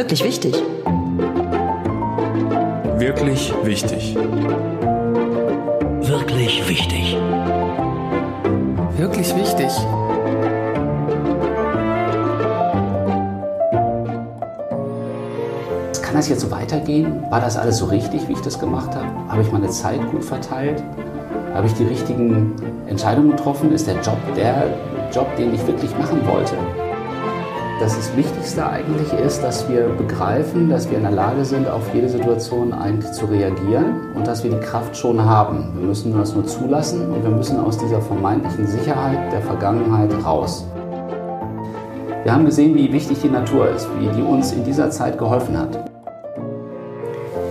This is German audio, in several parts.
Wirklich wichtig. Wirklich wichtig. Wirklich wichtig. Wirklich wichtig. Kann das jetzt so weitergehen? War das alles so richtig, wie ich das gemacht habe? Habe ich meine Zeit gut verteilt? Habe ich die richtigen Entscheidungen getroffen? Ist der Job der Job, den ich wirklich machen wollte? Dass das Wichtigste eigentlich ist, dass wir begreifen, dass wir in der Lage sind, auf jede Situation eigentlich zu reagieren und dass wir die Kraft schon haben. Wir müssen das nur zulassen und wir müssen aus dieser vermeintlichen Sicherheit der Vergangenheit raus. Wir haben gesehen, wie wichtig die Natur ist, wie die uns in dieser Zeit geholfen hat.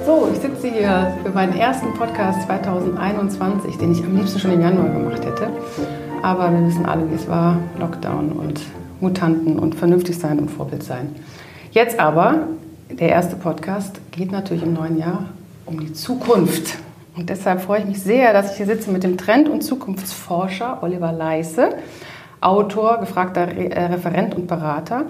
So, ich sitze hier für meinen ersten Podcast 2021, den ich am liebsten schon im Januar gemacht hätte. Aber wir wissen alle, wie es war, Lockdown und Mutanten und vernünftig sein und Vorbild sein. Jetzt aber, der erste Podcast geht natürlich im neuen Jahr um die Zukunft. Und deshalb freue ich mich sehr, dass ich hier sitze mit dem Trend- und Zukunftsforscher Oliver Leisse, Autor, gefragter äh, Referent und Berater.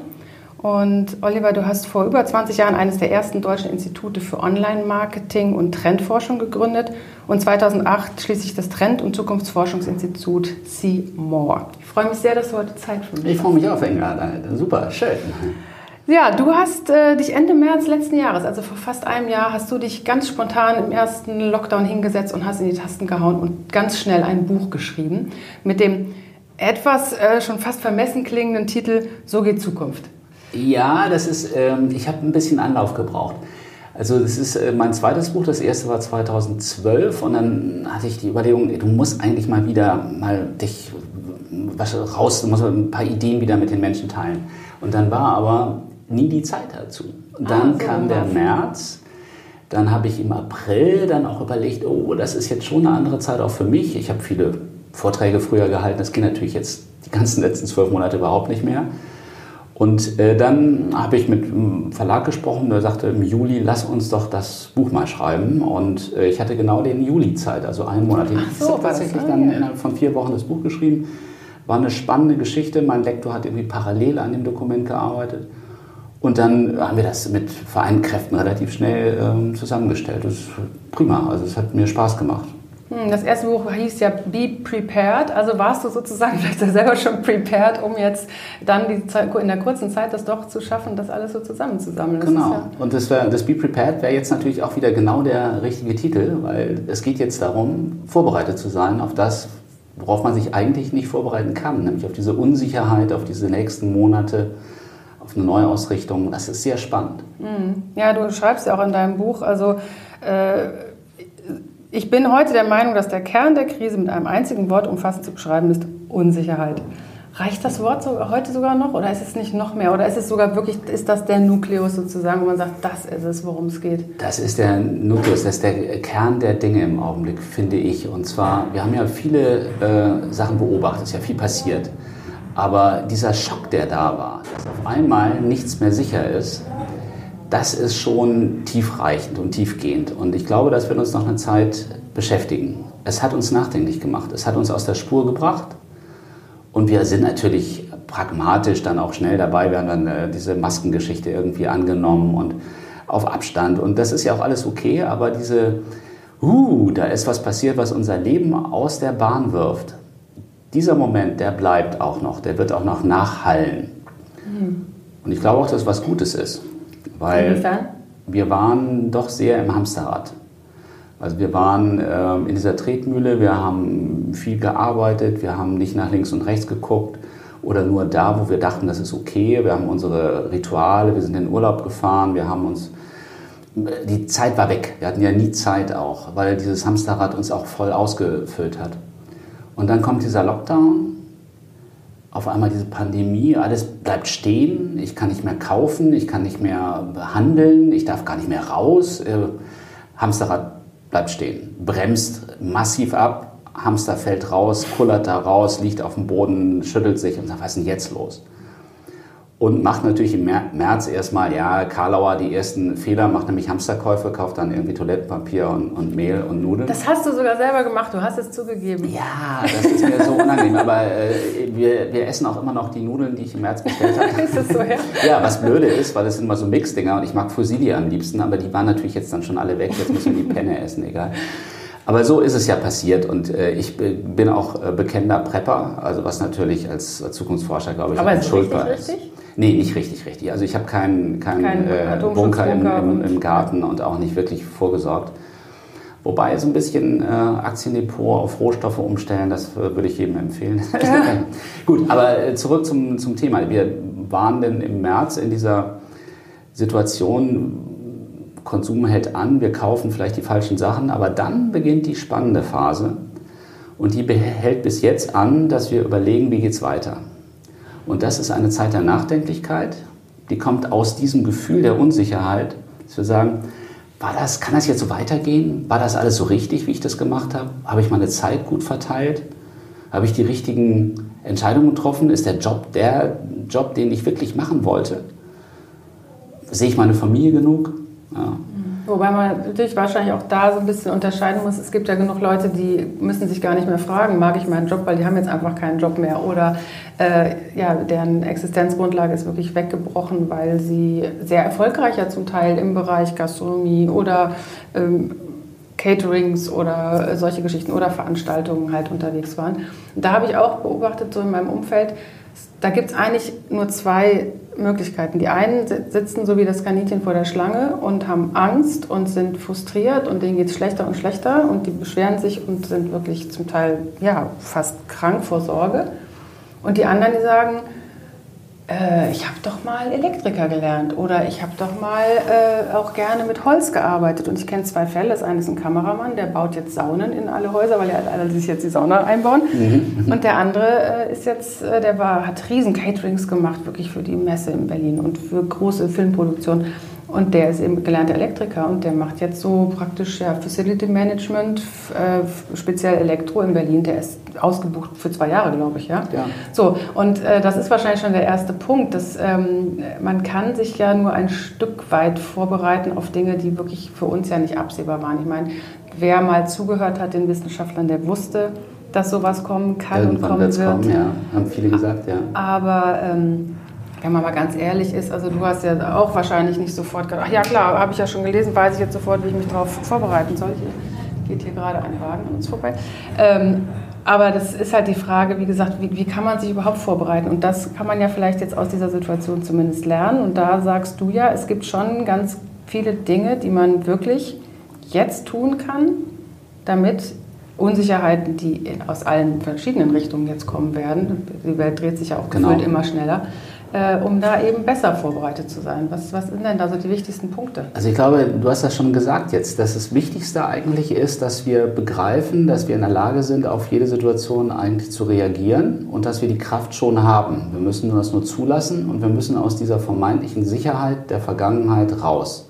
Und Oliver, du hast vor über 20 Jahren eines der ersten deutschen Institute für Online-Marketing und Trendforschung gegründet und 2008 schließlich das Trend- und Zukunftsforschungsinstitut See More. Ich freue mich sehr, dass du heute Zeit für mich hast. Ich freue mich auch, England. Super, schön. Ja, du hast äh, dich Ende März letzten Jahres, also vor fast einem Jahr, hast du dich ganz spontan im ersten Lockdown hingesetzt und hast in die Tasten gehauen und ganz schnell ein Buch geschrieben mit dem etwas äh, schon fast vermessen klingenden Titel So geht Zukunft. Ja, das ist, ähm, ich habe ein bisschen Anlauf gebraucht. Also das ist äh, mein zweites Buch, das erste war 2012 und dann hatte ich die Überlegung, du musst eigentlich mal wieder mal dich was raus, du musst ein paar Ideen wieder mit den Menschen teilen. Und dann war aber nie die Zeit dazu. Und dann ah, kam der März, dann habe ich im April dann auch überlegt, oh, das ist jetzt schon eine andere Zeit auch für mich. Ich habe viele Vorträge früher gehalten, das ging natürlich jetzt die ganzen letzten zwölf Monate überhaupt nicht mehr. Und äh, dann habe ich mit dem Verlag gesprochen, der sagte im Juli, lass uns doch das Buch mal schreiben. Und äh, ich hatte genau den Juli Zeit, also einen Monat. Ich so, habe tatsächlich dann innerhalb von vier Wochen das Buch geschrieben. War eine spannende Geschichte. Mein Lektor hat irgendwie parallel an dem Dokument gearbeitet. Und dann haben wir das mit vereinten Kräften relativ schnell ähm, zusammengestellt. Das ist prima, also es hat mir Spaß gemacht. Hm, das erste Buch hieß ja Be Prepared. Also warst du sozusagen vielleicht selber schon prepared, um jetzt dann die, in der kurzen Zeit das doch zu schaffen, das alles so zusammenzusammeln. Das genau. Ja und das, wär, das Be Prepared wäre jetzt natürlich auch wieder genau der richtige Titel, weil es geht jetzt darum, vorbereitet zu sein auf das, worauf man sich eigentlich nicht vorbereiten kann, nämlich auf diese Unsicherheit, auf diese nächsten Monate auf eine Neuausrichtung. Das ist sehr spannend. Hm. Ja, du schreibst ja auch in deinem Buch, also äh, ich bin heute der Meinung, dass der Kern der Krise mit einem einzigen Wort umfassend zu beschreiben ist Unsicherheit. Reicht das Wort so, heute sogar noch oder ist es nicht noch mehr? Oder ist es sogar wirklich, ist das der Nukleus sozusagen, wo man sagt, das ist es, worum es geht? Das ist der Nukleus, das ist der Kern der Dinge im Augenblick, finde ich. Und zwar, wir haben ja viele äh, Sachen beobachtet, es ist ja viel passiert. Aber dieser Schock, der da war, dass auf einmal nichts mehr sicher ist, das ist schon tiefreichend und tiefgehend. Und ich glaube, das wird uns noch eine Zeit beschäftigen. Es hat uns nachdenklich gemacht. Es hat uns aus der Spur gebracht. Und wir sind natürlich pragmatisch dann auch schnell dabei. Wir haben dann äh, diese Maskengeschichte irgendwie angenommen und auf Abstand. Und das ist ja auch alles okay. Aber diese, uh, da ist was passiert, was unser Leben aus der Bahn wirft. Dieser Moment, der bleibt auch noch. Der wird auch noch nachhallen. Mhm. Und ich glaube auch, dass es was Gutes ist. Weil Inwiefern? wir waren doch sehr im Hamsterrad. Also wir waren äh, in dieser Tretmühle, wir haben viel gearbeitet, wir haben nicht nach links und rechts geguckt oder nur da, wo wir dachten, das ist okay. Wir haben unsere Rituale, wir sind in den Urlaub gefahren, wir haben uns die Zeit war weg. Wir hatten ja nie Zeit auch, weil dieses Hamsterrad uns auch voll ausgefüllt hat. Und dann kommt dieser Lockdown auf einmal diese Pandemie, alles bleibt stehen, ich kann nicht mehr kaufen, ich kann nicht mehr handeln, ich darf gar nicht mehr raus. Äh, Hamsterrad bleibt stehen, bremst massiv ab, Hamster fällt raus, kullert da raus, liegt auf dem Boden, schüttelt sich und sagt, was ist denn jetzt los? Und macht natürlich im März erstmal, ja, Karlauer die ersten Fehler, macht nämlich Hamsterkäufe, kauft dann irgendwie Toilettenpapier und, und, Mehl und Nudeln. Das hast du sogar selber gemacht, du hast es zugegeben. Ja, das ist mir so unangenehm, aber äh, wir, wir essen auch immer noch die Nudeln, die ich im März bestellt habe. ist das so, ja? Ja, was blöde ist, weil das sind immer so Mixdinger und ich mag Fusilli am liebsten, aber die waren natürlich jetzt dann schon alle weg, jetzt müssen wir die Penne essen, egal. Aber so ist es ja passiert und äh, ich bin auch äh, bekennender Prepper, also was natürlich als, als Zukunftsforscher, glaube ich, Aber ist schuldbar ist. Richtig? Nee, nicht richtig, richtig. Also ich habe keinen kein, kein äh, Bunker im, im, im, Garten und auch nicht wirklich vorgesorgt. Wobei so ein bisschen äh, Aktiendepot auf Rohstoffe umstellen, das äh, würde ich jedem empfehlen. Ja. Gut, aber äh, zurück zum, zum Thema. Wir waren denn im März in dieser Situation, Konsum hält an, wir kaufen vielleicht die falschen Sachen, aber dann beginnt die spannende Phase und die hält bis jetzt an, dass wir überlegen, wie geht es weiter. Und das ist eine Zeit der Nachdenklichkeit, die kommt aus diesem Gefühl der Unsicherheit, dass wir sagen, war das, kann das jetzt so weitergehen? War das alles so richtig, wie ich das gemacht habe? Habe ich meine Zeit gut verteilt? Habe ich die richtigen Entscheidungen getroffen? Ist der Job der Job, den ich wirklich machen wollte? Sehe ich meine Familie genug? Ja. Wobei man natürlich wahrscheinlich auch da so ein bisschen unterscheiden muss. Es gibt ja genug Leute, die müssen sich gar nicht mehr fragen, mag ich meinen Job, weil die haben jetzt einfach keinen Job mehr. Oder äh, ja, deren Existenzgrundlage ist wirklich weggebrochen, weil sie sehr erfolgreicher zum Teil im Bereich Gastronomie oder ähm, Caterings oder solche Geschichten oder Veranstaltungen halt unterwegs waren. Da habe ich auch beobachtet, so in meinem Umfeld, da gibt es eigentlich nur zwei Möglichkeiten. Die einen sitzen so wie das Kaninchen vor der Schlange und haben Angst und sind frustriert und denen geht es schlechter und schlechter und die beschweren sich und sind wirklich zum Teil ja, fast krank vor Sorge. Und die anderen, die sagen, äh, ich habe doch mal Elektriker gelernt oder ich habe doch mal äh, auch gerne mit Holz gearbeitet. Und ich kenne zwei Fälle. Das eine ist ein Kameramann, der baut jetzt Saunen in alle Häuser, weil er alle sich jetzt die Sauna einbauen. Mhm, mhm. Und der andere äh, ist jetzt, äh, der war, hat riesen Caterings gemacht, wirklich für die Messe in Berlin und für große Filmproduktionen. Und der ist eben gelernter Elektriker und der macht jetzt so praktisch ja, Facility Management, äh, speziell Elektro in Berlin. Der ist ausgebucht für zwei Jahre, glaube ich. Ja? ja. So, und äh, das ist wahrscheinlich schon der erste Punkt. Dass, ähm, man kann sich ja nur ein Stück weit vorbereiten auf Dinge, die wirklich für uns ja nicht absehbar waren. Ich meine, wer mal zugehört hat den Wissenschaftlern, der wusste, dass sowas kommen kann Irgendwann und kommen wird. Kommen, ja. Haben viele gesagt, ja. Aber ähm, wenn man mal ganz ehrlich ist, also du hast ja auch wahrscheinlich nicht sofort gedacht, ach ja klar, habe ich ja schon gelesen, weiß ich jetzt sofort, wie ich mich darauf vorbereiten soll. Hier geht hier gerade ein Wagen an uns vorbei. Ähm, aber das ist halt die Frage, wie gesagt, wie, wie, kann man sich überhaupt vorbereiten? Und das kann man ja vielleicht jetzt aus dieser Situation zumindest lernen. Und da sagst du ja, es gibt schon ganz viele Dinge, die man wirklich jetzt tun kann, damit Unsicherheiten, die aus allen verschiedenen Richtungen jetzt kommen werden, die Welt dreht sich ja auch genau. gefühlt immer schneller, äh, um da eben besser vorbereitet zu sein? Was, was sind denn da so die wichtigsten Punkte? Also ich glaube, du hast das schon gesagt jetzt, dass das Wichtigste eigentlich ist, dass wir begreifen, dass wir in der Lage sind, auf jede Situation eigentlich zu reagieren und dass wir die Kraft schon haben. Wir müssen das nur zulassen und wir müssen aus dieser vermeintlichen Sicherheit der Vergangenheit raus.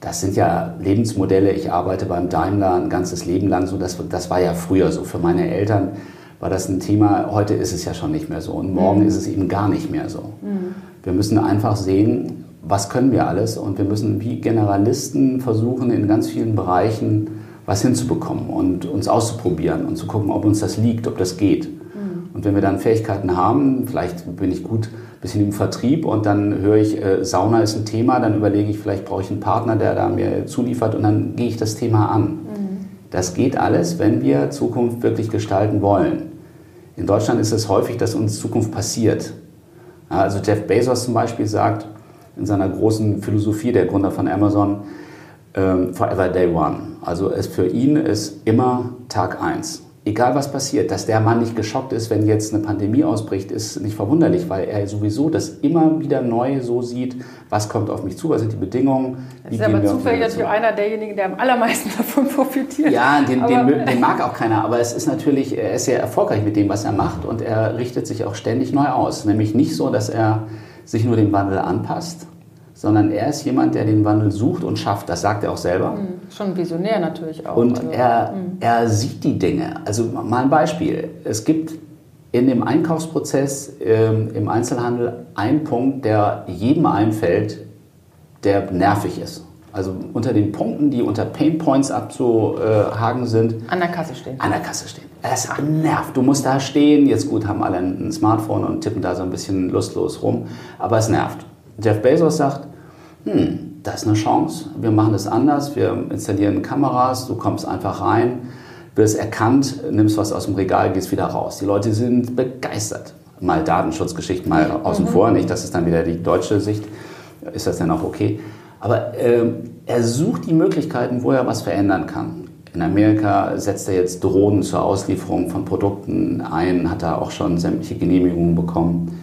Das sind ja Lebensmodelle. Ich arbeite beim Daimler ein ganzes Leben lang so. Das, das war ja früher so für meine Eltern war das ein Thema, heute ist es ja schon nicht mehr so und morgen mhm. ist es eben gar nicht mehr so. Mhm. Wir müssen einfach sehen, was können wir alles und wir müssen wie Generalisten versuchen, in ganz vielen Bereichen was hinzubekommen und uns auszuprobieren und zu gucken, ob uns das liegt, ob das geht. Mhm. Und wenn wir dann Fähigkeiten haben, vielleicht bin ich gut ein bisschen im Vertrieb und dann höre ich, äh, Sauna ist ein Thema, dann überlege ich, vielleicht brauche ich einen Partner, der da mir zuliefert und dann gehe ich das Thema an. Mhm. Das geht alles, wenn wir Zukunft wirklich gestalten wollen. In Deutschland ist es häufig, dass uns Zukunft passiert. Also Jeff Bezos zum Beispiel sagt in seiner großen Philosophie, der Gründer von Amazon, ähm, Forever Day One. Also es für ihn ist immer Tag 1 egal was passiert, dass der Mann nicht geschockt ist, wenn jetzt eine Pandemie ausbricht, ist nicht verwunderlich, weil er sowieso das immer wieder neu so sieht, was kommt auf mich zu, was sind die Bedingungen. Das ist aber zufällig natürlich einer derjenigen, der am allermeisten davon profitiert. Ja, den, den, den, mag auch keiner, aber es ist natürlich, er ist sehr erfolgreich mit dem, was er macht und er richtet sich auch ständig neu aus. Nämlich nicht so, dass er sich nur dem Wandel anpasst, sondern er ist jemand, der den Wandel sucht und schafft. Das sagt er auch selber. Mhm. Schon visionär natürlich auch. Und also, er, mhm. er sieht die Dinge. Also mal ein Beispiel. Es gibt in dem Einkaufsprozess ähm, im Einzelhandel ein Punkt, der jedem einfällt, der nervig ist. Also unter den Punkten, die unter Pain Points abzuhaken sind. An der Kasse stehen. An der Kasse stehen. Es nervt. Du musst da stehen. Jetzt gut, haben alle ein Smartphone und tippen da so ein bisschen lustlos rum. Aber es nervt. Jeff Bezos sagt, hm, das ist eine Chance. Wir machen das anders. Wir installieren Kameras. Du kommst einfach rein, wirst erkannt, nimmst was aus dem Regal, gehst wieder raus. Die Leute sind begeistert. Mal Datenschutzgeschichten mal außen mhm. vor. Nicht, das ist dann wieder die deutsche Sicht. Ist das denn auch okay? Aber ähm, er sucht die Möglichkeiten, wo er was verändern kann. In Amerika setzt er jetzt Drohnen zur Auslieferung von Produkten ein, hat er auch schon sämtliche Genehmigungen bekommen.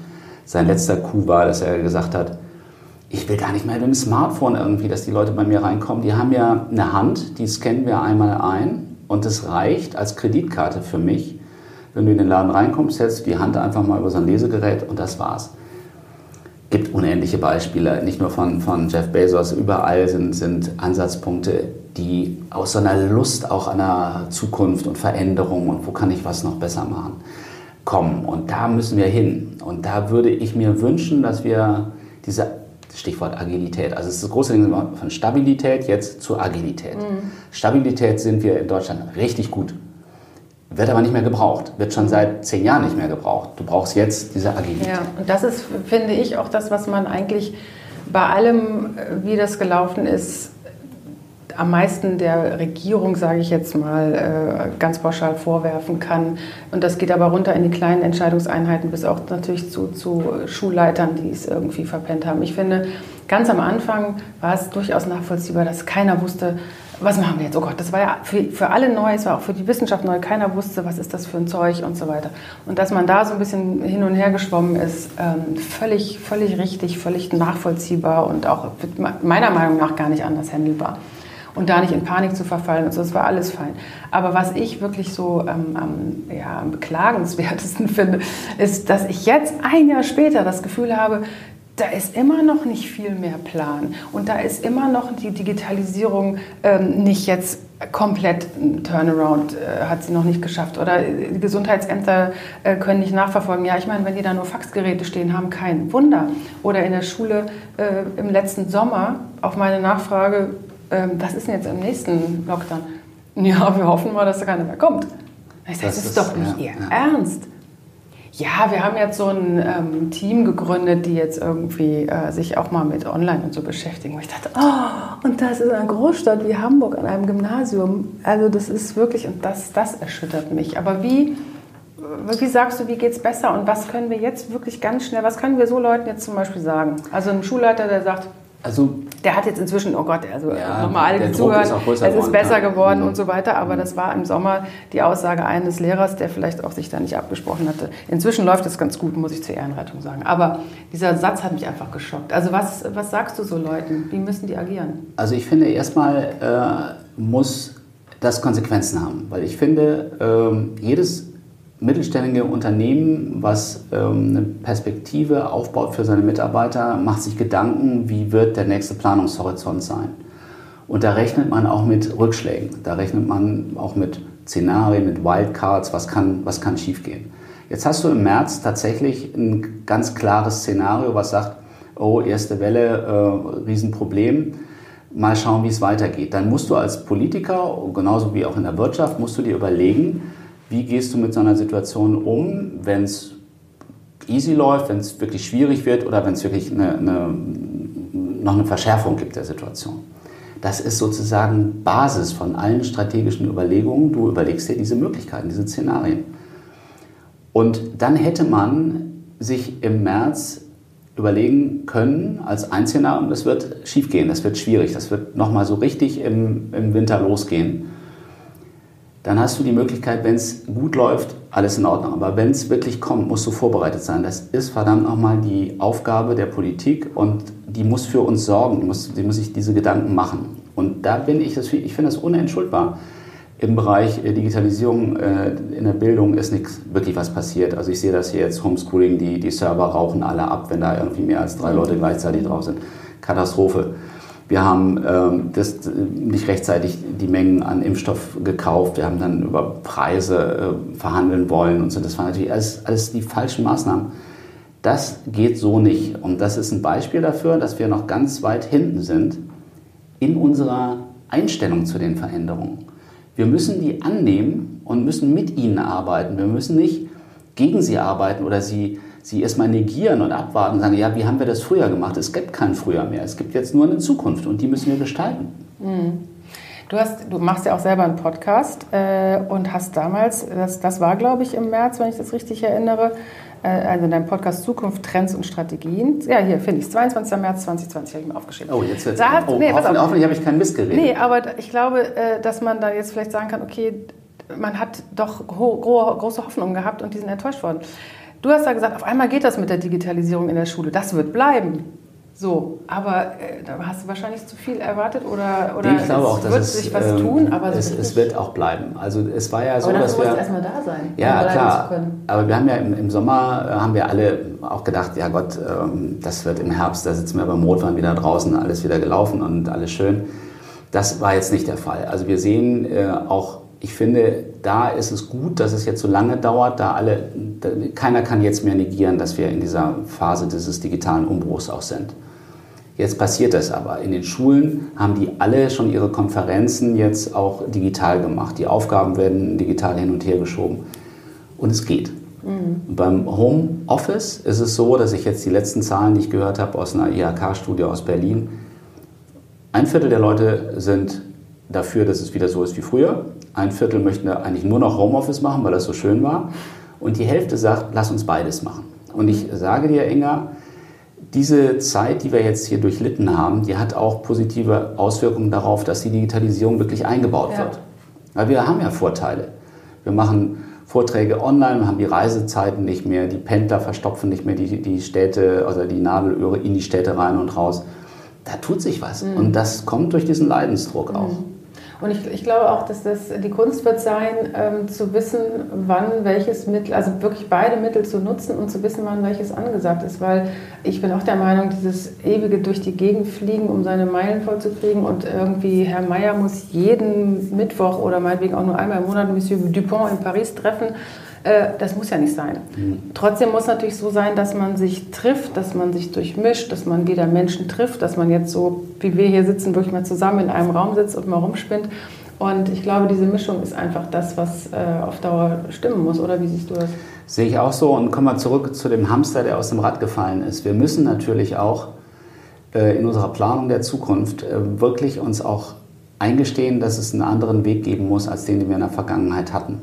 Sein letzter Coup war, dass er gesagt hat, ich will gar nicht mehr mit dem Smartphone irgendwie, dass die Leute bei mir reinkommen. Die haben ja eine Hand, die scannen wir einmal ein und das reicht als Kreditkarte für mich. Wenn du in den Laden reinkommst, hältst du die Hand einfach mal über so ein Lesegerät und das war's gibt unendliche Beispiele, nicht nur von, von Jeff Bezos, überall sind, sind Ansatzpunkte, die aus so einer Lust auch an der Zukunft und Veränderung und wo kann ich was noch besser machen, kommen. Und da müssen wir hin. Und da würde ich mir wünschen, dass wir diese Stichwort Agilität. Also es ist das große Ding von Stabilität jetzt zu Agilität. Mhm. Stabilität sind wir in Deutschland richtig gut. Wird aber nicht mehr gebraucht, wird schon seit zehn Jahren nicht mehr gebraucht. Du brauchst jetzt diese Agilität. Ja, und das ist, finde ich, auch das, was man eigentlich bei allem, wie das gelaufen ist, am meisten der Regierung, sage ich jetzt mal, äh, ganz pauschal vorwerfen kann. Und das geht aber runter in die kleinen Entscheidungseinheiten bis auch natürlich zu, zu Schulleitern, die es irgendwie verpennt haben. Ich finde, ganz am Anfang war es durchaus nachvollziehbar, dass keiner wusste, was machen wir jetzt? Oh Gott, das war ja für, für alle neu, es war auch für die Wissenschaft neu. Keiner wusste, was ist das für ein Zeug und so weiter. Und dass man da so ein bisschen hin und her geschwommen ist, ähm, völlig, völlig richtig, völlig nachvollziehbar und auch meiner Meinung nach gar nicht anders handelbar. Und da nicht in Panik zu verfallen und so, das war alles fein. Aber was ich wirklich so ähm, am, ja, am beklagenswertesten finde, ist, dass ich jetzt ein Jahr später das Gefühl habe, da ist immer noch nicht viel mehr Plan. Und da ist immer noch die Digitalisierung ähm, nicht jetzt komplett ein Turnaround, äh, hat sie noch nicht geschafft. Oder die Gesundheitsämter äh, können nicht nachverfolgen. Ja, ich meine, wenn die da nur Faxgeräte stehen haben, kein Wunder. Oder in der Schule äh, im letzten Sommer auf meine Nachfrage, ähm, was ist denn jetzt im nächsten Lockdown? Ja, wir hoffen mal, dass da keiner mehr kommt. Ich sage, das, das ist, doch nicht ja, Ihr ja. Ernst. Ja, wir haben jetzt so ein ähm, Team gegründet, die jetzt irgendwie äh, sich auch mal mit Online und so beschäftigen. Und ich dachte, oh, und das ist eine Großstadt wie Hamburg an einem Gymnasium. Also das ist wirklich, und das, das erschüttert mich. Aber wie, wie sagst du, wie geht es besser und was können wir jetzt wirklich ganz schnell, was können wir so Leuten jetzt zum Beispiel sagen? Also ein Schulleiter, der sagt, also, der hat jetzt inzwischen, oh Gott, also ja, nochmal alle, die zuhören, es ist besser geworden mhm. und so weiter. Aber das war im Sommer die Aussage eines Lehrers, der vielleicht auch sich da nicht abgesprochen hatte. Inzwischen läuft es ganz gut, muss ich zur Ehrenrettung sagen. Aber dieser Satz hat mich einfach geschockt. Also was, was sagst du so Leuten? Wie müssen die agieren? Also ich finde, erstmal äh, muss das Konsequenzen haben. Weil ich finde, äh, jedes mittelständige Unternehmen, was ähm, eine Perspektive aufbaut für seine Mitarbeiter, macht sich Gedanken, wie wird der nächste Planungshorizont sein. Und da rechnet man auch mit Rückschlägen, da rechnet man auch mit Szenarien, mit Wildcards, was kann, was kann schiefgehen. Jetzt hast du im März tatsächlich ein ganz klares Szenario, was sagt, oh, erste Welle, äh, Riesenproblem, mal schauen, wie es weitergeht. Dann musst du als Politiker, genauso wie auch in der Wirtschaft, musst du dir überlegen, wie gehst du mit so einer Situation um, wenn es easy läuft, wenn es wirklich schwierig wird oder wenn es wirklich eine, eine, noch eine Verschärfung gibt der Situation? Das ist sozusagen Basis von allen strategischen Überlegungen. Du überlegst dir diese Möglichkeiten, diese Szenarien. Und dann hätte man sich im März überlegen können als ein Szenario, das wird schiefgehen, das wird schwierig, das wird nochmal so richtig im, im Winter losgehen dann hast du die Möglichkeit, wenn es gut läuft, alles in Ordnung. Aber wenn es wirklich kommt, musst du vorbereitet sein. Das ist verdammt nochmal die Aufgabe der Politik und die muss für uns sorgen, die muss, die muss sich diese Gedanken machen. Und da bin ich, das, ich finde das unentschuldbar. Im Bereich äh, Digitalisierung äh, in der Bildung ist nichts wirklich was passiert. Also ich sehe das hier jetzt Homeschooling, die, die Server rauchen alle ab, wenn da irgendwie mehr als drei Leute gleichzeitig drauf sind. Katastrophe. Wir haben ähm, das, nicht rechtzeitig die Mengen an Impfstoff gekauft. Wir haben dann über Preise äh, verhandeln wollen und so. Das waren natürlich alles, alles die falschen Maßnahmen. Das geht so nicht. Und das ist ein Beispiel dafür, dass wir noch ganz weit hinten sind in unserer Einstellung zu den Veränderungen. Wir müssen die annehmen und müssen mit ihnen arbeiten. Wir müssen nicht gegen sie arbeiten oder sie sie erstmal negieren und abwarten und sagen, ja, wie haben wir das früher gemacht? Es gibt kein Früher mehr. Es gibt jetzt nur eine Zukunft und die müssen wir gestalten. Mhm. Du, hast, du machst ja auch selber einen Podcast äh, und hast damals, das, das war glaube ich im März, wenn ich das richtig erinnere, äh, also in deinem Podcast Zukunft, Trends und Strategien. Ja, hier finde ich es, 22. März 2020 habe ich mir aufgeschrieben. Oh, jetzt wird es. Oh, nee, hoffentlich, hoffentlich habe ich keinen Mist geredet. Nee, aber ich glaube, äh, dass man da jetzt vielleicht sagen kann, okay, man hat doch große Hoffnungen gehabt und die sind enttäuscht worden. Du hast ja gesagt, auf einmal geht das mit der Digitalisierung in der Schule. Das wird bleiben. So, aber äh, da hast du wahrscheinlich zu viel erwartet oder, oder ich glaube auch, dass wird es, sich was ähm, tun, aber es, es, wird auch bleiben. Also es war ja so, aber dass wir erstmal da sein, ja um klar. Aber wir haben ja im, im, Sommer äh, haben wir alle auch gedacht, ja Gott, ähm, das wird im Herbst, da sitzen wir beim Rotwein wieder draußen, alles wieder gelaufen und alles schön. Das war jetzt nicht der Fall. Also wir sehen äh, auch ich finde, da ist es gut, dass es jetzt so lange dauert, da alle, da, keiner kann jetzt mehr negieren, dass wir in dieser Phase dieses digitalen Umbruchs auch sind. Jetzt passiert das aber. In den Schulen haben die alle schon ihre Konferenzen jetzt auch digital gemacht. Die Aufgaben werden digital hin und her geschoben. Und es geht. Mhm. Beim Homeoffice ist es so, dass ich jetzt die letzten Zahlen, die ich gehört habe aus einer IHK-Studie aus Berlin, ein Viertel der Leute sind dafür, dass es wieder so ist wie früher. Ein Viertel möchten eigentlich nur noch Homeoffice machen, weil das so schön war. Und die Hälfte sagt, lass uns beides machen. Und ich sage dir, Inga, diese Zeit, die wir jetzt hier durchlitten haben, die hat auch positive Auswirkungen darauf, dass die Digitalisierung wirklich eingebaut ja. wird. Weil wir haben ja Vorteile. Wir machen Vorträge online, wir haben die Reisezeiten nicht mehr, die Pendler verstopfen nicht mehr die, die Städte, also die Nadelöhre in die Städte rein und raus. Da tut sich was. Mhm. Und das kommt durch diesen Leidensdruck auch. Mhm. Und ich, ich glaube auch, dass das die Kunst wird sein, ähm, zu wissen, wann welches Mittel, also wirklich beide Mittel zu nutzen und zu wissen, wann welches angesagt ist. Weil ich bin auch der Meinung, dieses ewige durch die Gegend fliegen, um seine Meilen vollzukriegen und irgendwie Herr Meier muss jeden Mittwoch oder meinetwegen auch nur einmal im Monat Monsieur Dupont in Paris treffen das muss ja nicht sein. Mhm. Trotzdem muss natürlich so sein, dass man sich trifft, dass man sich durchmischt, dass man wieder Menschen trifft, dass man jetzt so, wie wir hier sitzen, wirklich mal zusammen in einem Raum sitzt und mal rumspinnt. Und ich glaube, diese Mischung ist einfach das, was äh, auf Dauer stimmen muss. Oder wie siehst du das? Sehe ich auch so. Und kommen wir zurück zu dem Hamster, der aus dem Rad gefallen ist. Wir müssen natürlich auch äh, in unserer Planung der Zukunft wirklich uns auch eingestehen, dass es einen anderen Weg geben muss, als den, den wir in der Vergangenheit hatten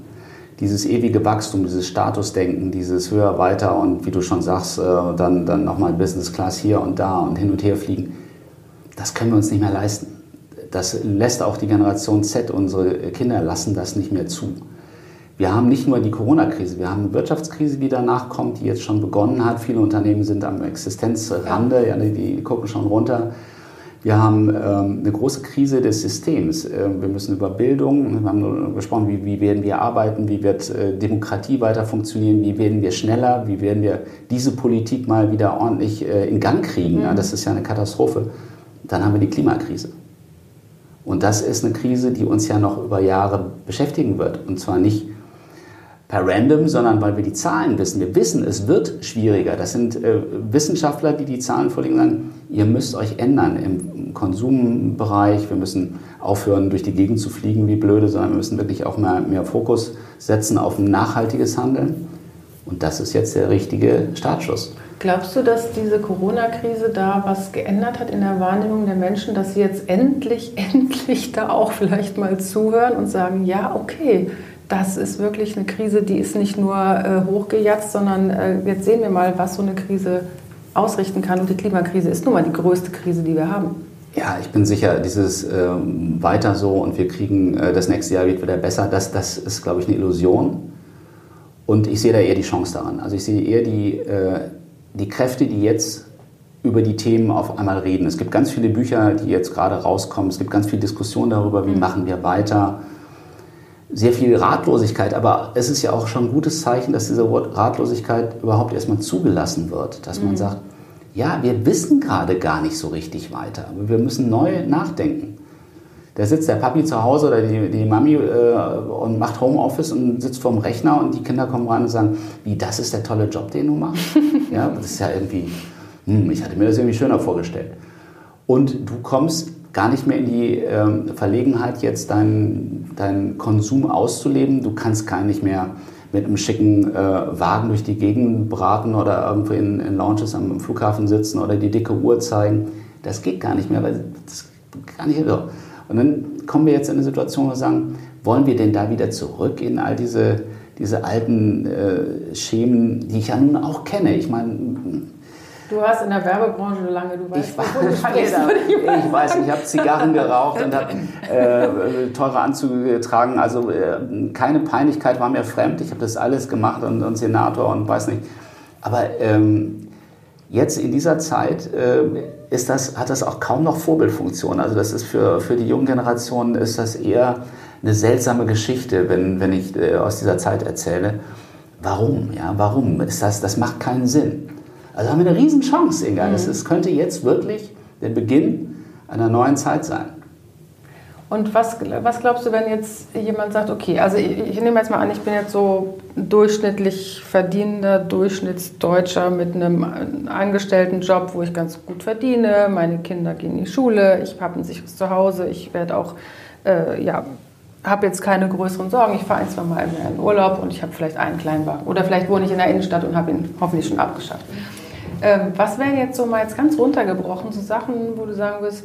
dieses ewige Wachstum, dieses Statusdenken, dieses höher, weiter und wie du schon sagst, äh, dann, dann nochmal Business Class hier und da und hin und her fliegen, das können wir uns nicht mehr leisten. Das lässt auch die Generation Z, unsere Kinder lassen das nicht mehr zu. Wir haben nicht nur die Corona-Krise, wir haben eine Wirtschaftskrise, die danach kommt, die jetzt schon begonnen hat. Viele Unternehmen sind am Existenzrande, ja, die, die gucken schon runter. Wir haben ähm, eine große Krise des Systems. Ähm, wir müssen über Bildung, wir haben gesprochen, wie, wie werden wir arbeiten, wie wird äh, Demokratie weiter funktionieren, wie werden wir schneller, wie werden wir diese Politik mal wieder ordentlich äh, in Gang kriegen. Mhm. Ja, das ist ja eine Katastrophe. Dann haben wir die Klimakrise. Und das ist eine Krise, die uns ja noch über Jahre beschäftigen wird. Und zwar nicht per random, sondern weil wir die Zahlen wissen. Wir wissen, es wird schwieriger. Das sind äh, Wissenschaftler, die die Zahlen vorlegen, sagen, ihr müsst euch ändern im Konsumbereich. Wir müssen aufhören, durch die Gegend zu fliegen wie blöde, sondern wir müssen wirklich auch mehr, mehr Fokus setzen auf ein nachhaltiges Handeln. Und das ist jetzt der richtige Startschuss. Glaubst du, dass diese Corona-Krise da was geändert hat in der Wahrnehmung der Menschen, dass sie jetzt endlich, endlich da auch vielleicht mal zuhören und sagen, ja, okay, das ist wirklich eine Krise, die ist nicht nur äh, hochgejatzt, sondern äh, jetzt sehen wir mal, was so eine Krise ausrichten kann. Und die Klimakrise ist nun mal die größte Krise, die wir haben. Ja, ich bin sicher, dieses äh, weiter so und wir kriegen äh, das nächste Jahr wird wieder besser, das, das ist, glaube ich, eine Illusion. Und ich sehe da eher die Chance daran. Also ich sehe eher die, äh, die Kräfte, die jetzt über die Themen auf einmal reden. Es gibt ganz viele Bücher, die jetzt gerade rauskommen. Es gibt ganz viel Diskussion darüber, wie mhm. machen wir weiter sehr viel Ratlosigkeit, aber es ist ja auch schon ein gutes Zeichen, dass diese Ratlosigkeit überhaupt erstmal zugelassen wird, dass man mhm. sagt, ja, wir wissen gerade gar nicht so richtig weiter. Wir müssen neu nachdenken. Da sitzt der Papi zu Hause oder die, die Mami äh, und macht Homeoffice und sitzt vorm Rechner und die Kinder kommen rein und sagen, wie, das ist der tolle Job, den du machst? ja, das ist ja irgendwie, hm, ich hatte mir das irgendwie schöner vorgestellt. Und du kommst gar nicht mehr in die ähm, Verlegenheit, jetzt deinen, deinen Konsum auszuleben. Du kannst gar nicht mehr mit einem schicken äh, Wagen durch die Gegend braten oder irgendwo in, in Lounges am Flughafen sitzen oder die dicke Uhr zeigen. Das geht gar nicht mehr, weil das gar nicht so. Und dann kommen wir jetzt in eine Situation, wo wir sagen, wollen wir denn da wieder zurück in all diese, diese alten äh, Schemen, die ich ja nun auch kenne? Ich meine, Du hast in der Werbebranche lange, du weißt, ich, war, ich, ich weiß, ich habe Zigarren geraucht und habe äh, teure Anzüge getragen. Also äh, keine Peinlichkeit war mir fremd. Ich habe das alles gemacht und, und, Senator und weiß nicht. Aber ähm, jetzt in dieser Zeit äh, ist das, hat das auch kaum noch Vorbildfunktion. Also das ist für, für die jungen Generationen ist das eher eine seltsame Geschichte, wenn, wenn ich äh, aus dieser Zeit erzähle. Warum? Ja, warum ist das? Das macht keinen Sinn. Also haben wir eine Riesenchance, Inga. Mhm. Das könnte jetzt wirklich der Beginn einer neuen Zeit sein. Und was, was glaubst du, wenn jetzt jemand sagt, okay, also ich, ich nehme jetzt mal an, ich bin jetzt so durchschnittlich verdienender Durchschnittsdeutscher mit einem angestellten Job, wo ich ganz gut verdiene, meine Kinder gehen in die Schule, ich habe ein sicheres Zuhause, ich werde auch, äh, ja, habe jetzt keine größeren Sorgen. Ich fahre ein, zwei Mal in Urlaub und ich habe vielleicht einen kleinen Wagen. Oder vielleicht wohne ich in der Innenstadt und habe ihn hoffentlich schon abgeschafft. Ähm, was wären jetzt so mal jetzt ganz runtergebrochen, so Sachen, wo du sagen würdest,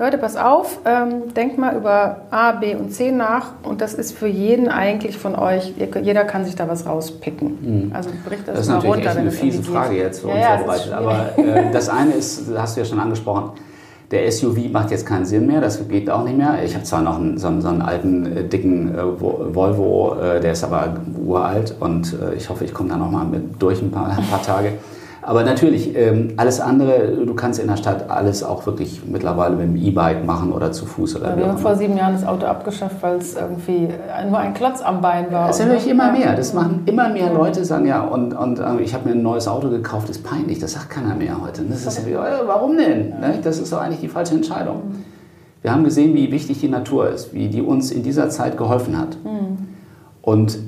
Leute, pass auf, ähm, denkt mal über A, B und C nach und das ist für jeden eigentlich von euch, jeder kann sich da was rauspicken. Mhm. Also bricht das, das mal runter. Das ist natürlich eine fiese Frage jetzt für ja, unvorbereitet, ja, aber äh, das eine ist, das hast du ja schon angesprochen, der SUV macht jetzt keinen Sinn mehr, das geht auch nicht mehr. Ich habe zwar noch einen, so, einen, so, einen, alten, äh, dicken äh, Volvo, äh, der ist aber uralt und äh, ich hoffe, ich komme da noch mal mit durch ein paar, ein paar Tage. Aber natürlich, ähm, alles andere, du kannst in der Stadt alles auch wirklich mittlerweile mit dem E-Bike machen oder zu Fuß. Oder ja, wir haben vor sieben Jahren das Auto abgeschafft, weil es irgendwie nur ein Klotz am Bein war. Es ist natürlich immer mehr. Das machen immer mehr Leute, sagen ja, und, und äh, ich habe mir ein neues Auto gekauft, ist peinlich. Das sagt keiner mehr heute. Das ist ja, warum denn? Ne? Das ist doch eigentlich die falsche Entscheidung. Mhm. Wir haben gesehen, wie wichtig die Natur ist, wie die uns in dieser Zeit geholfen hat. Mhm. Und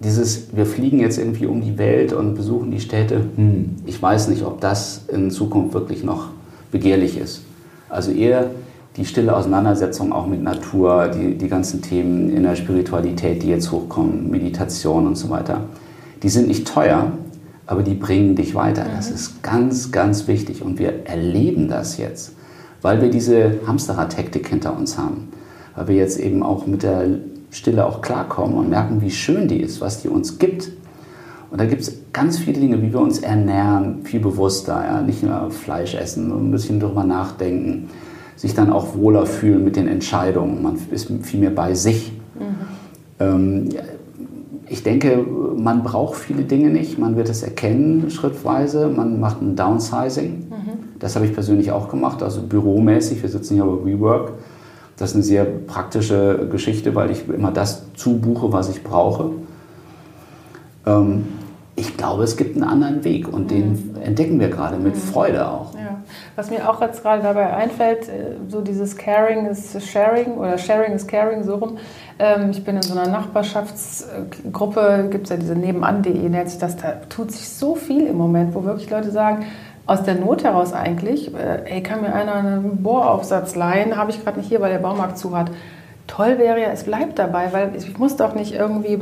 dieses, wir fliegen jetzt irgendwie um die Welt und besuchen die Städte, hm, ich weiß nicht, ob das in Zukunft wirklich noch begehrlich ist. Also eher die stille Auseinandersetzung auch mit Natur, die, die ganzen Themen in der Spiritualität, die jetzt hochkommen, Meditation und so weiter, die sind nicht teuer, aber die bringen dich weiter. Das mhm. ist ganz, ganz wichtig und wir erleben das jetzt, weil wir diese Hamsterrad-Taktik hinter uns haben, weil wir jetzt eben auch mit der Stille auch klarkommen und merken, wie schön die ist, was die uns gibt. Und da gibt es ganz viele Dinge, wie wir uns ernähren, viel bewusster, ja? nicht nur Fleisch essen, ein bisschen drüber nachdenken, sich dann auch wohler fühlen mit den Entscheidungen. Man ist viel mehr bei sich. Mhm. Ähm, ich denke, man braucht viele Dinge nicht. Man wird es erkennen schrittweise. Man macht ein Downsizing. Mhm. Das habe ich persönlich auch gemacht, also büromäßig. Wir sitzen hier bei WeWork. Das ist eine sehr praktische Geschichte, weil ich immer das zubuche, was ich brauche. Ähm, ich glaube, es gibt einen anderen Weg und den mhm. entdecken wir gerade mit mhm. Freude auch. Ja. Was mir auch jetzt gerade dabei einfällt, äh, so dieses Caring is Sharing oder Sharing is Caring, so rum. Ähm, ich bin in so einer Nachbarschaftsgruppe, gibt es ja diese nebenan.de, nennt sich das, da tut sich so viel im Moment, wo wirklich Leute sagen, aus der Not heraus eigentlich, äh, ey, kann mir einer einen Bohraufsatz leihen, habe ich gerade nicht hier, weil der Baumarkt zu hat. Toll wäre ja, es bleibt dabei, weil ich muss doch nicht irgendwie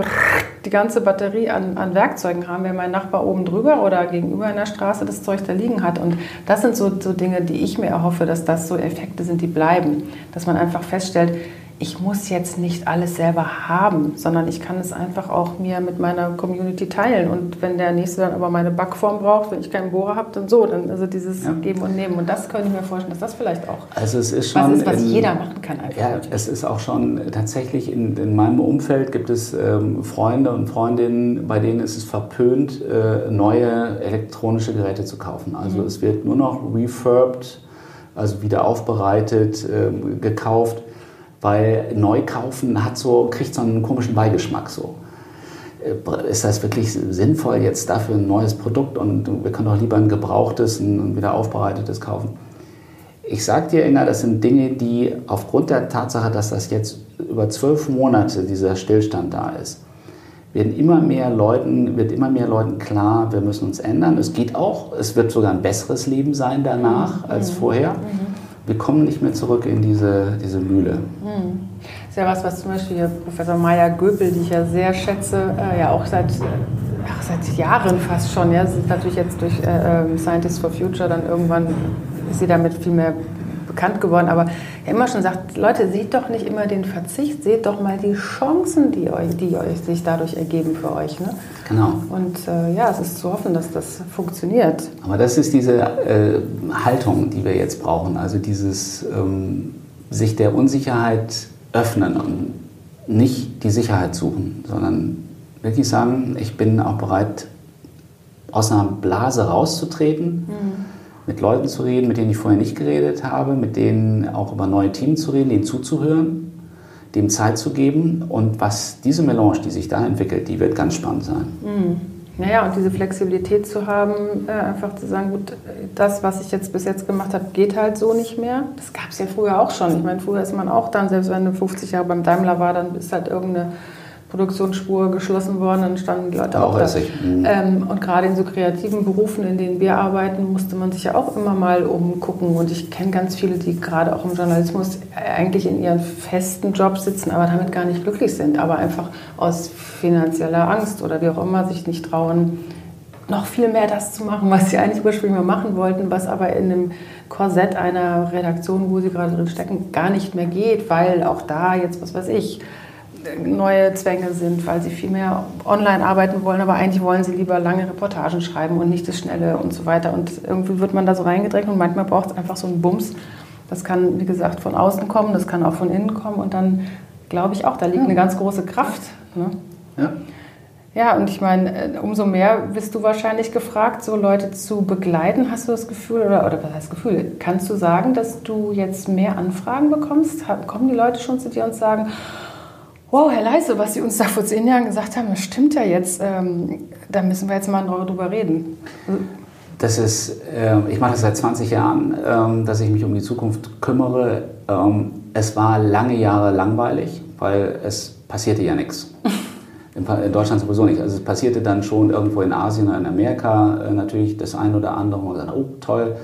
die ganze Batterie an, an Werkzeugen haben, wenn mein Nachbar oben drüber oder gegenüber in der Straße das Zeug da liegen hat. Und das sind so, so Dinge, die ich mir erhoffe, dass das so Effekte sind, die bleiben. Dass man einfach feststellt, ich muss jetzt nicht alles selber haben, sondern ich kann es einfach auch mir mit meiner Community teilen. Und wenn der Nächste dann aber meine Backform braucht, wenn ich keinen Bohrer habe, dann so. Dann also dieses ja. Geben und Nehmen. Und das könnte ich mir vorstellen, dass das vielleicht auch also es ist schon was ist, was in, jeder machen kann. Einfach ja, es ist auch schon tatsächlich in, in meinem Umfeld gibt es ähm, Freunde und Freundinnen, bei denen ist es verpönt, äh, neue elektronische Geräte zu kaufen. Also mhm. es wird nur noch refurbed, also wieder aufbereitet, äh, gekauft weil neu kaufen hat so, kriegt so einen komischen Beigeschmack so. äh, ist das wirklich sinnvoll, jetzt dafür ein neues Produkt und wir können doch lieber ein gebrauchtes, ein wieder aufbereitetes kaufen. Ich sage dir, Inga, das sind Dinge, die aufgrund der Tatsache, dass das jetzt über zwölf Monate dieser Stillstand da ist, werden immer mehr Leuten, wird immer mehr Leuten klar, wir müssen uns ändern. Es geht auch, es wird sogar ein besseres Leben sein danach als mhm. vorher. Mhm. Wir kommen nicht mehr zurück in diese, diese Mühle. Mhm. Das ist ja was, was zum Beispiel Professor Maya Göpel, die ich ja sehr schätze, äh, ja auch seit, ach, seit Jahren fast schon, ja, sie ist natürlich jetzt durch äh, ähm, Scientists for Future dann irgendwann ist sie damit viel mehr bekannt geworden, aber ja immer schon sagt, Leute, seht doch nicht immer den Verzicht, seht doch mal die Chancen, die euch, die euch sich dadurch ergeben für euch. Ne? Genau. Und äh, ja, es ist zu hoffen, dass das funktioniert. Aber das ist diese äh, Haltung, die wir jetzt brauchen, also dieses ähm, sich der Unsicherheit öffnen und nicht die Sicherheit suchen, sondern wirklich sagen, ich bin auch bereit, aus einer Blase rauszutreten. Mhm mit Leuten zu reden, mit denen ich vorher nicht geredet habe, mit denen auch über neue Themen zu reden, denen zuzuhören, dem Zeit zu geben. Und was diese Melange, die sich da entwickelt, die wird ganz spannend sein. Mhm. Naja, und diese Flexibilität zu haben, äh, einfach zu sagen, gut, das, was ich jetzt bis jetzt gemacht habe, geht halt so nicht mehr. Das gab es ja früher auch schon. Ich meine, früher ist man auch dann, selbst wenn du 50 Jahre beim Daimler war, dann ist halt irgendeine Produktionsspur geschlossen worden, dann standen die Leute auch, auch da. Mhm. Ähm, und gerade in so kreativen Berufen, in denen wir arbeiten, musste man sich ja auch immer mal umgucken. Und ich kenne ganz viele, die gerade auch im Journalismus eigentlich in ihren festen Jobs sitzen, aber damit gar nicht glücklich sind, aber einfach aus finanzieller Angst oder wie auch immer sich nicht trauen, noch viel mehr das zu machen, was sie eigentlich ursprünglich mal machen wollten, was aber in dem Korsett einer Redaktion, wo sie gerade drin stecken, gar nicht mehr geht, weil auch da jetzt, was weiß ich, neue Zwänge sind, weil sie viel mehr online arbeiten wollen, aber eigentlich wollen sie lieber lange Reportagen schreiben und nicht das Schnelle und so weiter. Und irgendwie wird man da so reingedrängt und manchmal braucht es einfach so einen Bums. Das kann, wie gesagt, von außen kommen, das kann auch von innen kommen und dann glaube ich auch, da liegt ja. eine ganz große Kraft. Ne? Ja. Ja, und ich meine, äh, umso mehr bist du wahrscheinlich gefragt, so Leute zu begleiten. Hast du das Gefühl, oder, oder was heißt Gefühl? Kannst du sagen, dass du jetzt mehr Anfragen bekommst? Kommen die Leute schon zu dir und sagen, wow, Herr Leise, was Sie uns da vor zehn Jahren gesagt haben, das stimmt ja jetzt. Ähm, da müssen wir jetzt mal drüber reden. Das ist, äh, ich mache das seit 20 Jahren, ähm, dass ich mich um die Zukunft kümmere. Ähm, es war lange Jahre langweilig, weil es passierte ja nichts. In Deutschland sowieso nicht. Also es passierte dann schon irgendwo in Asien oder in Amerika äh, natürlich das eine oder andere. Und dann, oh toll,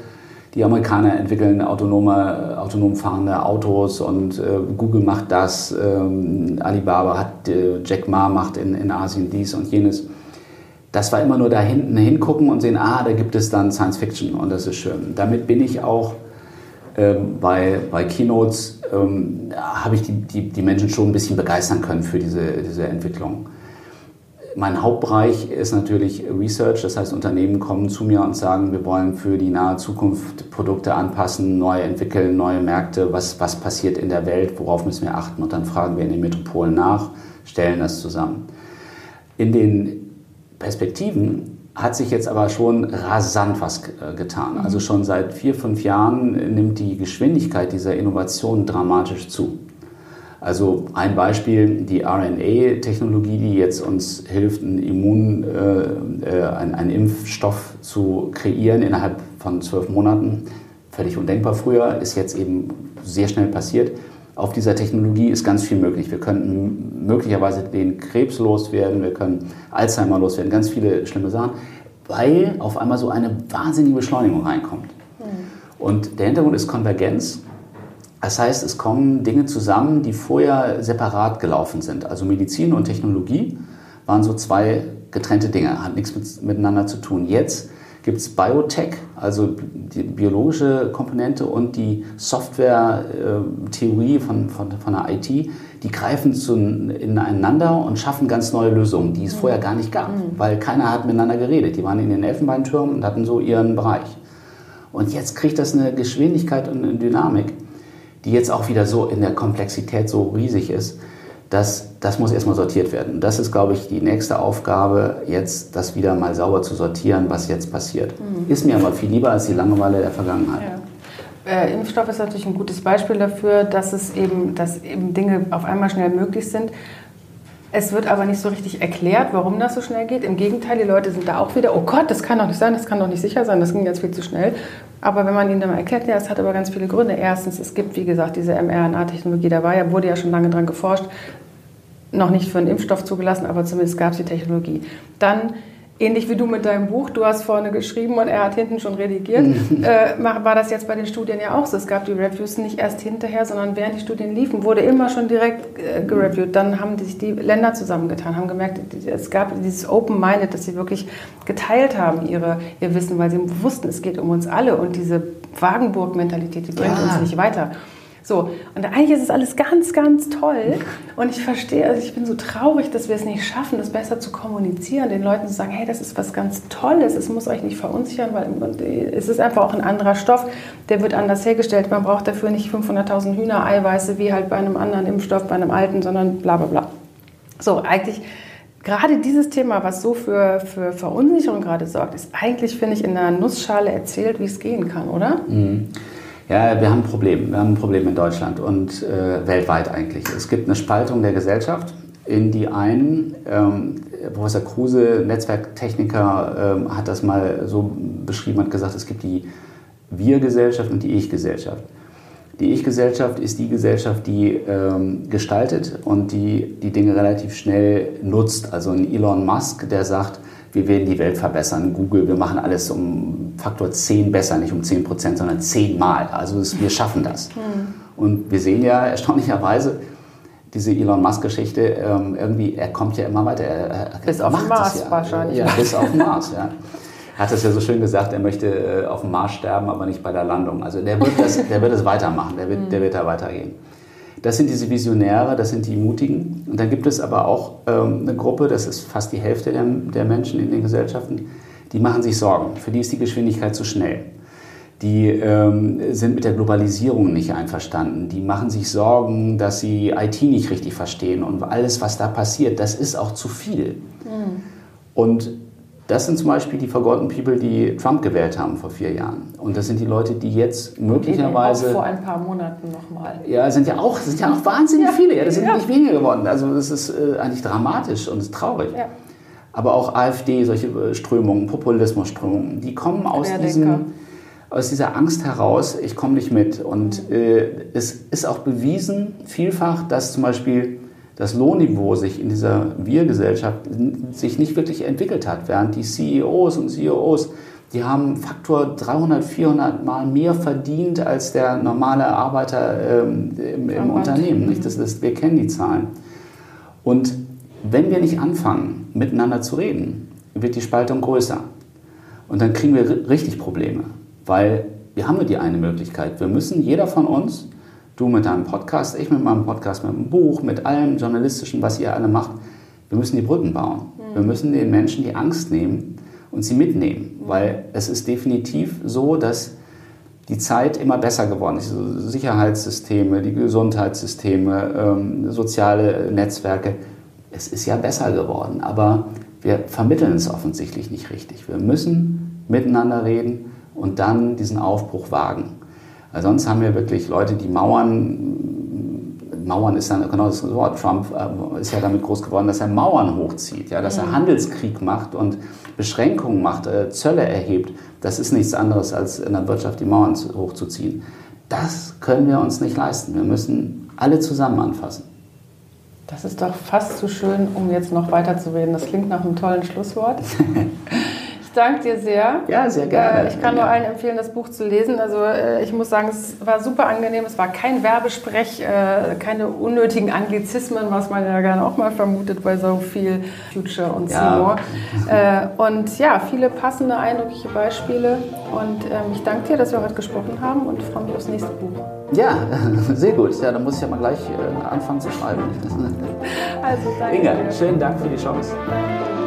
die Amerikaner entwickeln autonome, autonom fahrende Autos und äh, Google macht das, ähm, Alibaba hat, äh, Jack Ma macht in, in Asien dies und jenes. Das war immer nur da hinten hingucken und sehen, ah, da gibt es dann Science Fiction und das ist schön. Damit bin ich auch ähm, bei, bei Keynotes, ähm, habe ich die, die, die Menschen schon ein bisschen begeistern können für diese, diese Entwicklung. Mein Hauptbereich ist natürlich Research, das heißt Unternehmen kommen zu mir und sagen, wir wollen für die nahe Zukunft Produkte anpassen, neu entwickeln, neue Märkte, was, was passiert in der Welt, worauf müssen wir achten und dann fragen wir in den Metropolen nach, stellen das zusammen. In den Perspektiven hat sich jetzt aber schon rasant was äh, getan. Also schon seit vier, fünf Jahren nimmt die Geschwindigkeit dieser Innovation dramatisch zu. Also ein Beispiel, die RNA-Technologie, die jetzt uns hilft, einen Immun, äh, äh einen, einen Impfstoff zu kreieren innerhalb von zwölf Monaten. Völlig undenkbar früher, ist jetzt eben sehr schnell passiert. Auf dieser Technologie ist ganz viel möglich. Wir könnten möglicherweise den Krebs loswerden, wir können Alzheimer loswerden, ganz viele schlimme Sachen, weil auf einmal so eine wahnsinnige Beschleunigung reinkommt. Mhm. Und der Hintergrund ist Konvergenz. Das heißt, es kommen Dinge zusammen, die vorher separat gelaufen sind. Also Medizin und Technologie waren so zwei getrennte Dinge, hat nichts mit, miteinander zu tun. Jetzt gibt es Biotech, also die biologische Komponente und die Software-Theorie von, von, von der IT, die greifen zu, ineinander und schaffen ganz neue Lösungen, die es mhm. vorher gar nicht gab, mhm. weil keiner hat miteinander geredet. Die waren in den Elfenbeintürmen und hatten so ihren Bereich. Und jetzt kriegt das eine Geschwindigkeit und eine Dynamik die jetzt auch wieder so in der Komplexität so riesig ist, dass das muss erstmal sortiert werden. Und das ist, glaube ich, die nächste Aufgabe, jetzt das wieder mal sauber zu sortieren, was jetzt passiert. Mhm. Ist mir aber viel lieber als die Langeweile der Vergangenheit. Ja. Äh, Impfstoff ist natürlich ein gutes Beispiel dafür, dass es eben, dass eben Dinge auf einmal schnell möglich sind. Es wird aber nicht so richtig erklärt, warum das so schnell geht. Im Gegenteil, die Leute sind da auch wieder, oh Gott, das kann doch nicht sein, das kann doch nicht sicher sein, das ging jetzt viel zu schnell. Aber wenn man ihnen dann mal erklärt, ja, es hat aber ganz viele Gründe. Erstens, es gibt, wie gesagt, diese mRNA-Technologie, da war ja, wurde ja schon lange dran geforscht, noch nicht für einen Impfstoff zugelassen, aber zumindest gab es die Technologie. Dann ähnlich wie du mit deinem Buch, du hast vorne geschrieben und er hat hinten schon redigiert, äh, war das jetzt bei den Studien ja auch so. Es gab die Reviews nicht erst hinterher, sondern während die Studien liefen, wurde immer schon direkt äh, gereviewt. Dann haben sich die Länder zusammengetan, haben gemerkt, es gab dieses Open-Minded, dass sie wirklich geteilt haben, ihre, ihr Wissen, weil sie wussten, es geht um uns alle und diese Wagenburg-Mentalität, die bringt ja. uns nicht weiter. So, und eigentlich ist es alles ganz, ganz toll. Und ich verstehe, also ich bin so traurig, dass wir es nicht schaffen, das besser zu kommunizieren, den Leuten zu sagen, hey, das ist was ganz Tolles, es muss euch nicht verunsichern, weil es ist einfach auch ein anderer Stoff, der wird anders hergestellt. Man braucht dafür nicht 500.000 Hühnereiweiße wie halt bei einem anderen Impfstoff, bei einem alten, sondern bla bla bla. So, eigentlich gerade dieses Thema, was so für, für Verunsicherung gerade sorgt, ist eigentlich, finde ich, in einer Nussschale erzählt, wie es gehen kann, oder? Mhm. Ja, wir haben ein Problem. Wir haben ein Problem in Deutschland und äh, weltweit eigentlich. Es gibt eine Spaltung der Gesellschaft in die einen. Ähm, Professor Kruse, Netzwerktechniker, ähm, hat das mal so beschrieben und gesagt, es gibt die Wir-Gesellschaft und die Ich-Gesellschaft. Die Ich-Gesellschaft ist die Gesellschaft, die ähm, gestaltet und die die Dinge relativ schnell nutzt. Also ein Elon Musk, der sagt, wir werden die Welt verbessern. Google, wir machen alles um Faktor 10 besser, nicht um 10 Prozent, sondern 10 Mal. Also es, wir schaffen das. Mhm. Und wir sehen ja erstaunlicherweise, diese Elon Musk-Geschichte, ähm, irgendwie, er kommt ja immer weiter. Er, er bis auf Mars ja. wahrscheinlich. Ja, bis auf Mars, ja. Er hat es ja so schön gesagt, er möchte äh, auf dem Mars sterben, aber nicht bei der Landung. Also der wird das, der wird es weitermachen, der wird, der wird da weitergehen. Das sind diese Visionäre, das sind die Mutigen. Und dann gibt es aber auch ähm, eine Gruppe, das ist fast die Hälfte der, der Menschen in den Gesellschaften, die machen sich Sorgen. Für die ist die Geschwindigkeit zu schnell. Die ähm, sind mit der Globalisierung nicht einverstanden. Die machen sich Sorgen, dass sie IT nicht richtig verstehen. Und alles, was da passiert, das ist auch zu viel. Mhm. Und das sind zum Beispiel die Forgotten People, die Trump gewählt haben vor vier Jahren. Und das sind die Leute, die jetzt möglicherweise. Auch vor ein paar Monaten nochmal. Ja, sind ja auch, sind ja auch wahnsinnig ja. viele. Ja, das sind ja. nicht weniger geworden. Also das ist äh, eigentlich dramatisch und traurig. Ja. Aber auch AfD, solche äh, Strömungen, Populismusströmungen, die kommen aus diesem aus dieser Angst heraus, ich komme nicht mit. Und äh, es ist auch bewiesen, vielfach, dass zum Beispiel das Lohnniveau sich in dieser Wir-Gesellschaft sich nicht wirklich entwickelt hat, während die CEOs und CEOs, die haben Faktor 300, 400 Mal mehr verdient als der normale Arbeiter ähm, im, im Unternehmen. Nicht? Das ist, wir kennen die Zahlen. Und wenn wir nicht anfangen, miteinander zu reden, wird die Spaltung größer. Und dann kriegen wir richtig Probleme, weil wir haben nur die eine Möglichkeit. Wir müssen, jeder von uns, Du mit deinem Podcast, ich mit meinem Podcast, mit dem Buch, mit allem Journalistischen, was ihr alle macht. Wir müssen die Brücken bauen. Mhm. Wir müssen den Menschen die Angst nehmen und sie mitnehmen, mhm. weil es ist definitiv so, dass die Zeit immer besser geworden ist. Die Sicherheitssysteme, die Gesundheitssysteme, ähm, soziale Netzwerke. Es ist ja besser geworden, aber wir vermitteln es offensichtlich nicht richtig. Wir müssen miteinander reden und dann diesen Aufbruch wagen. Weil sonst haben wir wirklich Leute, die Mauern, Mauern ist dann genau das Wort, Trump äh, ist ja damit groß geworden, dass er Mauern hochzieht, ja, dass er mhm. Handelskrieg macht und Beschränkungen macht, äh, Zölle erhebt. Das ist nichts anderes, als in der Wirtschaft die Mauern hochzuziehen. Das können wir uns nicht leisten. Wir müssen alle zusammen anfassen. Das ist doch fast zu schön, um jetzt noch weiterzureden. Das klingt nach einem tollen Schlusswort. Ich danke dir sehr. Ja, sehr gerne. Äh, ich kann nur allen empfehlen, das Buch zu lesen. Also äh, ich muss sagen, es war super angenehm. Es war kein Werbesprech, äh, keine unnötigen Anglizismen, was man ja gerne auch mal vermutet bei so viel Future und ja. Seymour. Und ja, viele passende, eindrückliche Beispiele. Und ähm, ich danke dir, dass wir heute gesprochen haben und freue mich aufs nächste Buch. Ja, sehr gut. Ja, dann muss ich ja mal gleich anfangen zu schreiben. Also danke. Inga, schönen Dank für die Chance. Danke.